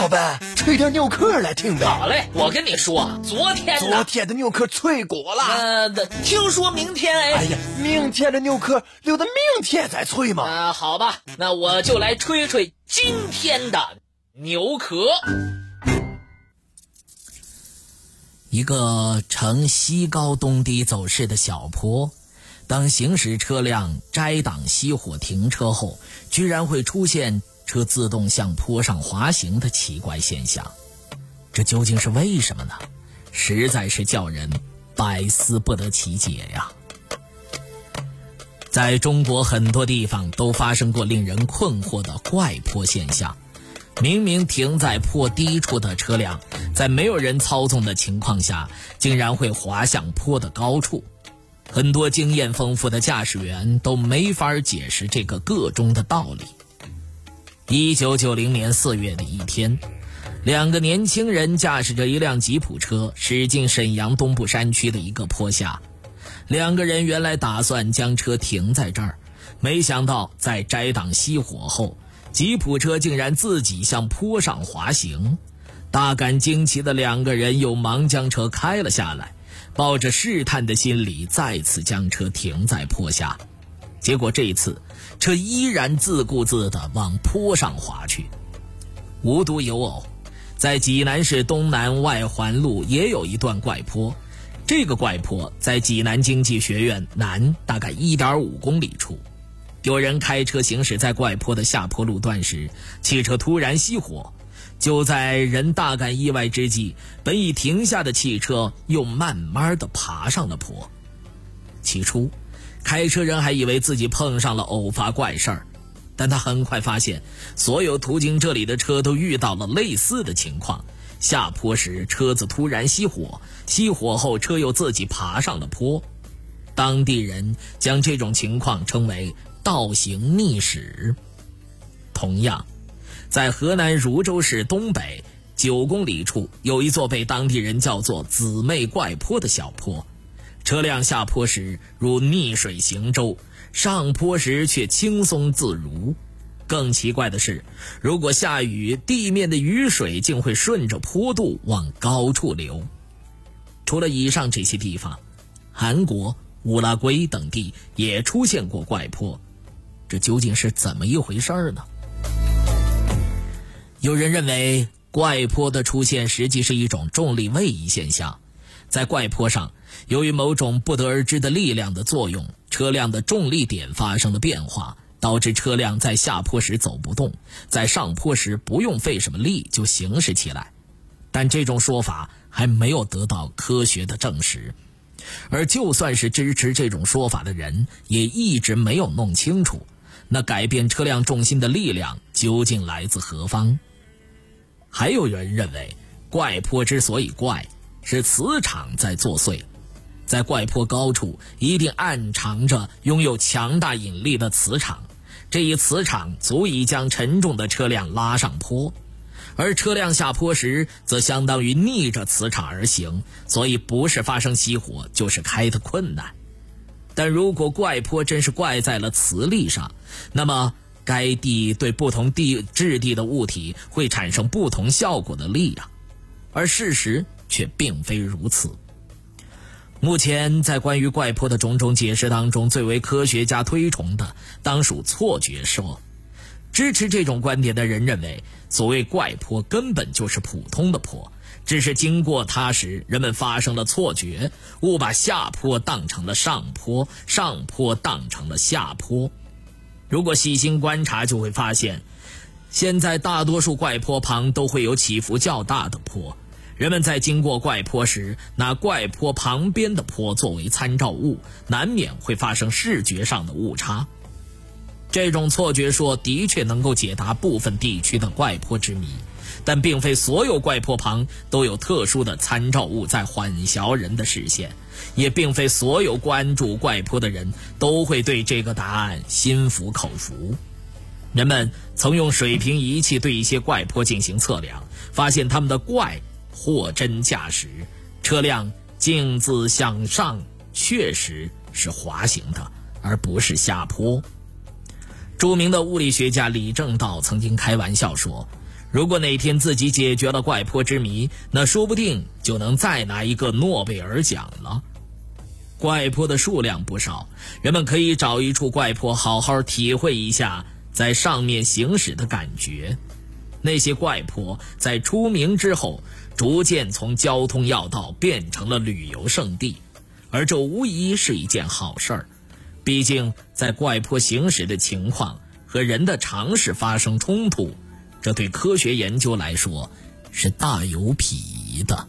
老板，吹点牛壳来听呗。好嘞，我跟你说，昨天昨天的牛壳脆骨了。呃，听说明天哎。哎呀，明天的牛壳留到明天再吹嘛。啊，好吧，那我就来吹吹今天的牛壳。一个呈西高东低走势的小坡，当行驶车辆摘挡熄火停车后，居然会出现。车自动向坡上滑行的奇怪现象，这究竟是为什么呢？实在是叫人百思不得其解呀！在中国很多地方都发生过令人困惑的怪坡现象：明明停在坡低处的车辆，在没有人操纵的情况下，竟然会滑向坡的高处。很多经验丰富的驾驶员都没法解释这个个中的道理。一九九零年四月的一天，两个年轻人驾驶着一辆吉普车驶进沈阳东部山区的一个坡下。两个人原来打算将车停在这儿，没想到在摘挡熄火后，吉普车竟然自己向坡上滑行。大感惊奇的两个人又忙将车开了下来，抱着试探的心理再次将车停在坡下。结果这一次。车依然自顾自地往坡上滑去。无独有偶，在济南市东南外环路也有一段怪坡。这个怪坡在济南经济学院南大概一点五公里处。有人开车行驶在怪坡的下坡路段时，汽车突然熄火。就在人大感意外之际，本已停下的汽车又慢慢地爬上了坡。起初。开车人还以为自己碰上了偶发怪事儿，但他很快发现，所有途经这里的车都遇到了类似的情况：下坡时车子突然熄火，熄火后车又自己爬上了坡。当地人将这种情况称为“倒行逆驶”。同样，在河南汝州市东北九公里处，有一座被当地人叫做“姊妹怪坡”的小坡。车辆下坡时如逆水行舟，上坡时却轻松自如。更奇怪的是，如果下雨，地面的雨水竟会顺着坡度往高处流。除了以上这些地方，韩国、乌拉圭等地也出现过怪坡，这究竟是怎么一回事儿呢？有人认为，怪坡的出现实际是一种重力位移现象。在怪坡上，由于某种不得而知的力量的作用，车辆的重力点发生了变化，导致车辆在下坡时走不动，在上坡时不用费什么力就行驶起来。但这种说法还没有得到科学的证实，而就算是支持这种说法的人，也一直没有弄清楚，那改变车辆重心的力量究竟来自何方。还有人认为，怪坡之所以怪。是磁场在作祟，在怪坡高处一定暗藏着拥有强大引力的磁场，这一磁场足以将沉重的车辆拉上坡，而车辆下坡时则相当于逆着磁场而行，所以不是发生熄火就是开的困难。但如果怪坡真是怪在了磁力上，那么该地对不同地质地的物体会产生不同效果的力量，而事实。却并非如此。目前，在关于怪坡的种种解释当中，最为科学家推崇的，当属错觉说。支持这种观点的人认为，所谓怪坡根本就是普通的坡，只是经过它时，人们发生了错觉，误把下坡当成了上坡，上坡当成了下坡。如果细心观察，就会发现，现在大多数怪坡旁都会有起伏较大的坡。人们在经过怪坡时，拿怪坡旁边的坡作为参照物，难免会发生视觉上的误差。这种错觉说的确能够解答部分地区的怪坡之谜，但并非所有怪坡旁都有特殊的参照物在混淆人的视线，也并非所有关注怪坡的人都会对这个答案心服口服。人们曾用水平仪器对一些怪坡进行测量，发现它们的怪。货真价实，车辆径自向上，确实是滑行的，而不是下坡。著名的物理学家李政道曾经开玩笑说：“如果哪天自己解决了怪坡之谜，那说不定就能再拿一个诺贝尔奖了。怪坡的数量不少，人们可以找一处怪坡，好好体会一下在上面行驶的感觉。那些怪坡在出名之后，逐渐从交通要道变成了旅游胜地，而这无疑是一件好事儿。毕竟，在怪坡行驶的情况和人的常识发生冲突，这对科学研究来说是大有裨益的。